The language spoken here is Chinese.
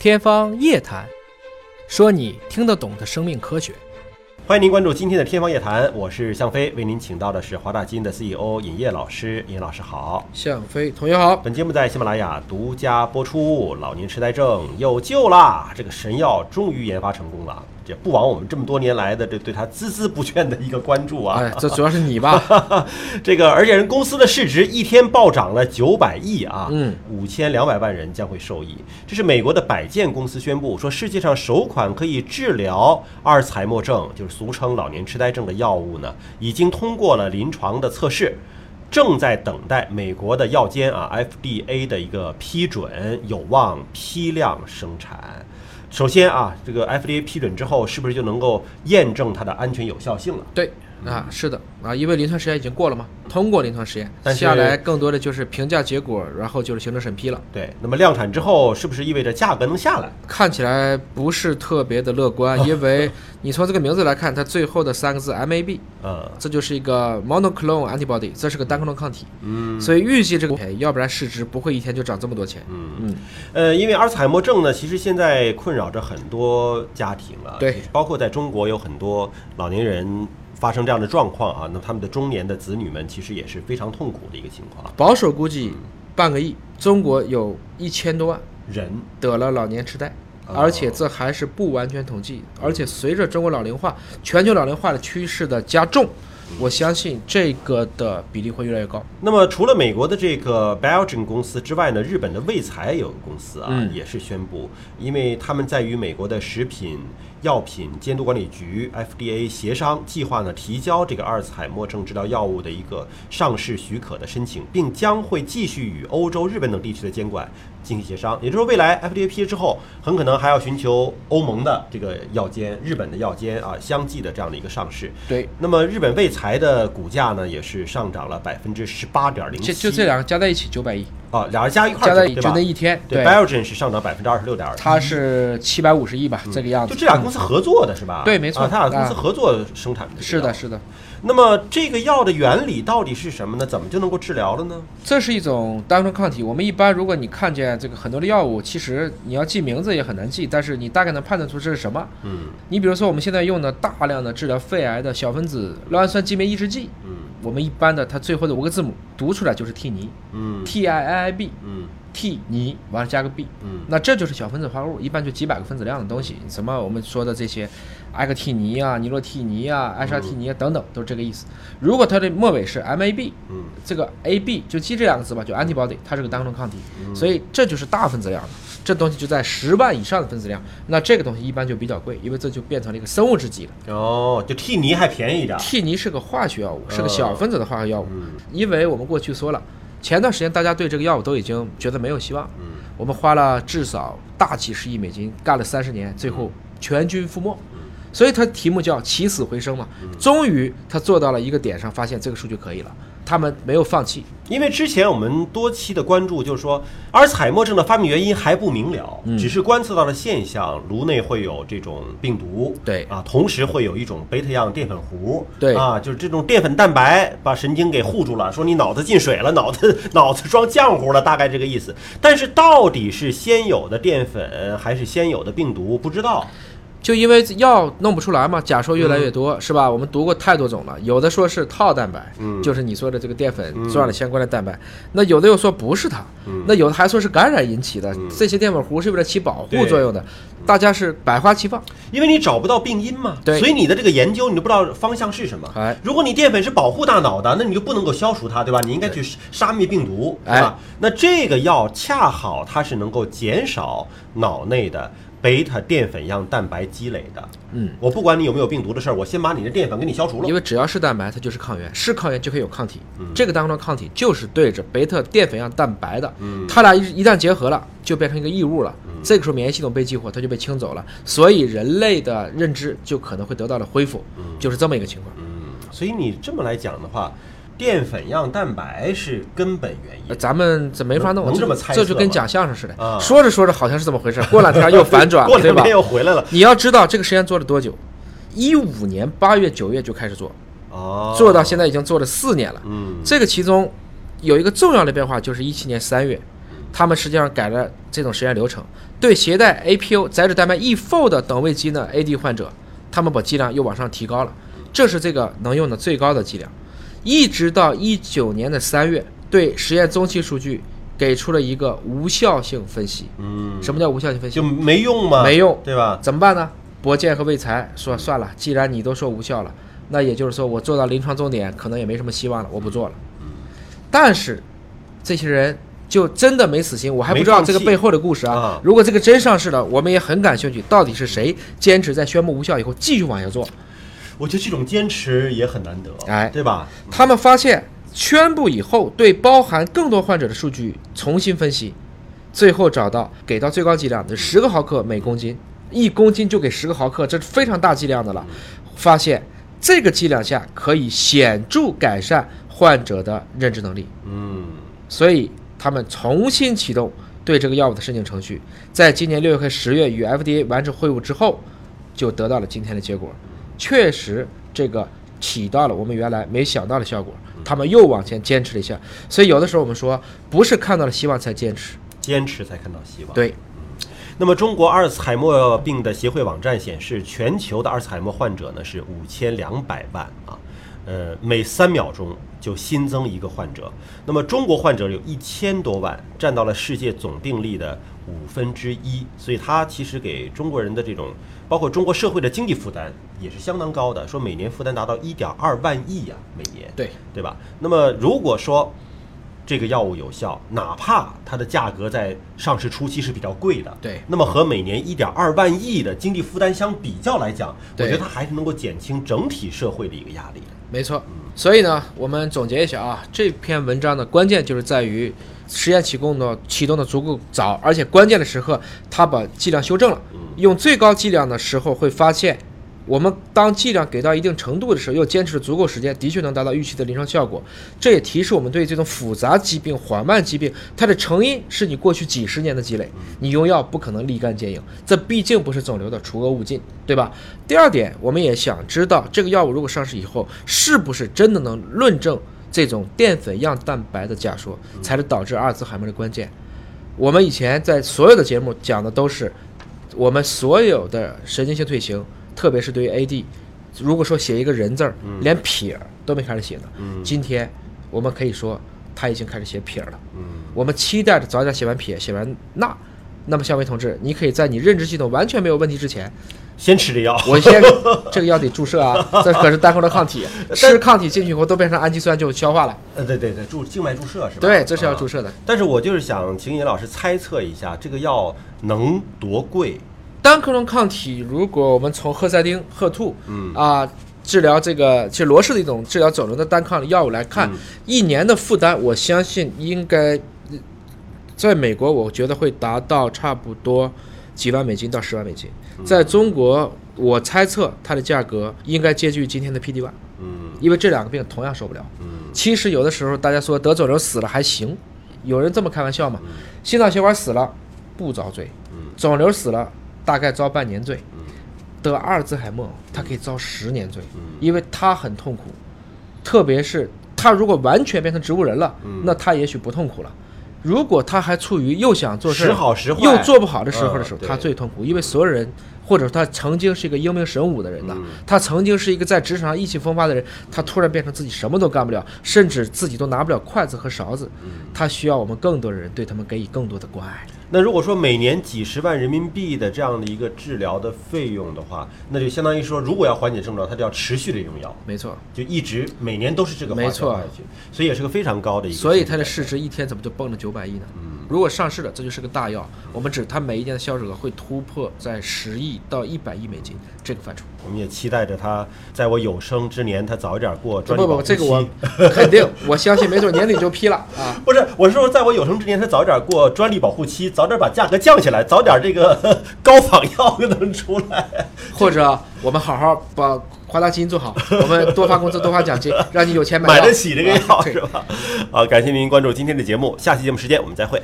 天方夜谭，说你听得懂的生命科学。欢迎您关注今天的《天方夜谭》，我是向飞，为您请到的是华大基因的 CEO 尹烨老师。尹老师好，向飞同学好。本节目在喜马拉雅独家播出。老年痴呆症有救啦！这个神药终于研发成功了。也不枉我们这么多年来的这对他孜孜不倦的一个关注啊！哎，这主要是你吧？这个，而且人公司的市值一天暴涨了九百亿啊！嗯，五千两百万人将会受益。这是美国的百健公司宣布说，世界上首款可以治疗阿尔茨海默症，就是俗称老年痴呆症的药物呢，已经通过了临床的测试，正在等待美国的药监啊 FDA 的一个批准，有望批量生产。首先啊，这个 FDA 批准之后，是不是就能够验证它的安全有效性了？对。啊，是的啊，因为临床实验已经过了嘛，通过临床实验，但下来更多的就是评价结果，然后就是行政审批了。对，那么量产之后，是不是意味着价格能下来？看起来不是特别的乐观，因为 你从这个名字来看，它最后的三个字 MAB，呃，这就是一个 monoclonal antibody，这是个单克隆抗体。嗯，所以预计这个，要不然市值不会一天就涨这么多钱。嗯嗯，呃，因为阿尔茨海默症呢，其实现在困扰着很多家庭了，对，包括在中国有很多老年人。发生这样的状况啊，那他们的中年的子女们其实也是非常痛苦的一个情况。保守估计半个亿，中国有一千多万人得了老年痴呆，而且这还是不完全统计。而且随着中国老龄化、全球老龄化的趋势的加重，我相信这个的比例会越来越高。那么除了美国的这个 Belgian 公司之外呢，日本的卫材有个公司啊，也是宣布，因为他们在与美国的食品。药品监督管理局 FDA 协商计划呢，提交这个阿尔茨海默症治疗药物的一个上市许可的申请，并将会继续与欧洲、日本等地区的监管进行协商。也就是说，未来 FDA 批之后，很可能还要寻求欧盟的这个药监、日本的药监啊相继的这样的一个上市。对。那么日本卫材的股价呢，也是上涨了百分之十八点零七。就这两个加在一起九百亿。啊，俩人加一块加在一就那一天，对，Belgian 是上涨百分之二十六点二，它是七百五十亿吧，这个样子。就这俩公司合作的是吧？对，没错，它俩公司合作生产的。是的，是的。那么这个药的原理到底是什么呢？怎么就能够治疗了呢？这是一种单克抗体。我们一般如果你看见这个很多的药物，其实你要记名字也很难记，但是你大概能判断出这是什么。嗯。你比如说我们现在用的大量的治疗肺癌的小分子酪氨酸激酶抑制剂。嗯。我们一般的它最后的五个字母读出来就是 T 尼。嗯。T I I I B。嗯。T 尼完了加个 B，嗯，那这就是小分子化合物，一般就几百个分子量的东西。什么我们说的这些，埃克替尼啊、尼洛替尼啊、艾沙替尼啊等等，都是这个意思。如果它的末尾是 MAB，嗯，这个 AB 就记这两个字吧，就 antibody，它是个单克隆抗体，所以这就是大分子量的。这东西就在十万以上的分子量，那这个东西一般就比较贵，因为这就变成了一个生物制剂了。哦，就替尼还便宜一点。替尼是个化学药物，是个小分子的化学药物。嗯，因为我们过去说了。前段时间大家对这个药物都已经觉得没有希望，嗯，我们花了至少大几十亿美金干了三十年，最后全军覆没，所以它题目叫起死回生嘛，终于他做到了一个点上，发现这个数据可以了。他们没有放弃，因为之前我们多期的关注就是说，阿尔茨海默症的发病原因还不明了，只是观测到了现象，颅内会有这种病毒，对啊，同时会有一种贝塔样淀粉糊，对啊，就是这种淀粉蛋白把神经给护住了，说你脑子进水了，脑子 脑子装浆糊了，大概这个意思。但是到底是先有的淀粉还是先有的病毒，不知道。就因为药弄不出来嘛，假说越来越多，是吧？我们读过太多种了，有的说是套蛋白，就是你说的这个淀粉转了相关的蛋白，那有的又说不是它，那有的还说是感染引起的，这些淀粉糊是为了起保护作用的，大家是百花齐放，因为你找不到病因嘛，对，所以你的这个研究你都不知道方向是什么。哎，如果你淀粉是保护大脑的，那你就不能够消除它，对吧？你应该去杀灭病毒，对吧？那这个药恰好它是能够减少脑内的。贝塔淀粉样蛋白积累的，嗯，我不管你有没有病毒的事儿，我先把你的淀粉给你消除了。因为只要是蛋白，它就是抗原，是抗原就可以有抗体。嗯这个当中的抗体就是对着贝塔淀粉样蛋白的，嗯，它俩一一旦结合了，就变成一个异物了。这个时候免疫系统被激活，它就被清走了，所以人类的认知就可能会得到了恢复，就是这么一个情况。嗯，所以你这么来讲的话。淀粉样蛋白是根本原因，咱们这没法弄，能这么猜这就跟讲相声似的，啊，说着说着好像是这么回事，过两天又反转，过两天又回来了。你要知道这个实验做了多久？一五年八月九月就开始做，哦，做到现在已经做了四年了。嗯，这个其中有一个重要的变化，就是一七年三月，他们实际上改了这种实验流程，对携带 APO 载脂蛋白 E4 的等位肌呢 AD 患者，他们把剂量又往上提高了，这是这个能用的最高的剂量。一直到一九年的三月，对实验中期数据给出了一个无效性分析。嗯，什么叫无效性分析？就没用吗？没用，对吧？怎么办呢？博健和卫才说算了，既然你都说无效了，那也就是说我做到临床终点可能也没什么希望了，我不做了。但是这些人就真的没死心，我还不知道这个背后的故事啊。如果这个真上市了，我们也很感兴趣，到底是谁坚持在宣布无效以后继续往下做？我觉得这种坚持也很难得，哎，对吧？他们发现宣布以后，对包含更多患者的数据重新分析，最后找到给到最高剂量的十个毫克每公斤，一公斤就给十个毫克，这是非常大剂量的了。发现这个剂量下可以显著改善患者的认知能力。嗯，所以他们重新启动对这个药物的申请程序，在今年六月和十月与 FDA 完成会晤之后，就得到了今天的结果。确实，这个起到了我们原来没想到的效果。他们又往前坚持了一下，所以有的时候我们说，不是看到了希望才坚持，坚持才看到希望。对。那么，中国阿尔茨海默病的协会网站显示，全球的阿尔茨海默患者呢是五千两百万啊，呃，每三秒钟就新增一个患者。那么，中国患者有一千多万，占到了世界总病例的五分之一，所以它其实给中国人的这种。包括中国社会的经济负担也是相当高的，说每年负担达到一点二万亿呀，每年，对对吧？那么如果说这个药物有效，哪怕它的价格在上市初期是比较贵的，对，那么和每年一点二万亿的经济负担相比较来讲，我觉得它还是能够减轻整体社会的一个压力。没错，所以呢，我们总结一下啊，这篇文章的关键就是在于。实验启动的启动的足够早，而且关键的时刻，它把剂量修正了。用最高剂量的时候，会发现，我们当剂量给到一定程度的时候，又坚持了足够时间，的确能达到预期的临床效果。这也提示我们对这种复杂疾病、缓慢疾病，它的成因是你过去几十年的积累。你用药不可能立竿见影，这毕竟不是肿瘤的除恶务尽，对吧？第二点，我们也想知道，这个药物如果上市以后，是不是真的能论证？这种淀粉样蛋白的假说才是导致阿尔兹海默的关键。我们以前在所有的节目讲的都是，我们所有的神经性退行，特别是对于 AD，如果说写一个人字儿，连撇都没开始写呢。今天我们可以说他已经开始写撇了。我们期待着早点写完撇，写完捺。那么，肖威同志，你可以在你认知系统完全没有问题之前。先吃这药，我先这个药得注射啊，这可是单口的抗体，吃抗体进去以后都变成氨基酸就消化了。呃，对对对，注静脉注射是吧？对，这是要注射的。但是我就是想请尹老师猜测一下，这个药能多贵？单克隆抗体，如果我们从赫赛丁、赫兔，嗯啊，治疗这个其实罗氏的一种治疗肿瘤的单抗药物来看，一年的负担，我相信应该在美国，我觉得会达到差不多。几万美金到十万美金，在中国，我猜测它的价格应该接近今天的 PD one。嗯，因为这两个病同样受不了。嗯，其实有的时候大家说得肿瘤死了还行，有人这么开玩笑嘛？心脏血管死了不遭罪，肿瘤死了大概遭半年罪。得阿尔兹海默他可以遭十年罪，因为他很痛苦，特别是他如果完全变成植物人了，那他也许不痛苦了。如果他还处于又想做事又做不好的时候的时候，他最痛苦，因为所有人，或者他曾经是一个英明神武的人呢，他曾经是一个在职场上意气风发的人，他突然变成自己什么都干不了，甚至自己都拿不了筷子和勺子，他需要我们更多的人对他们给予更多的关爱。那如果说每年几十万人民币的这样的一个治疗的费用的话，那就相当于说，如果要缓解症状，他就要持续的用药。没错，就一直每年都是这个没错，所以也是个非常高的一个。所以它的市值一天怎么就蹦了九百亿呢？嗯。如果上市了，这就是个大药。我们指它每一年的销售额会突破在十亿到一百亿美金这个范畴。我们也期待着他在我有生之年，他早一点过专利不不，这个我肯定，我相信没准年底就批了啊。不是，我是说在我有生之年，它早一点过专利保护期，早点把价格降下来，早点这个 高仿药能出来。或者我们好好把华大基因做好，我们多发工资，多发奖金，让你有钱买得起这个药，是吧？好，感谢您关注今天的节目，下期节目时间我们再会。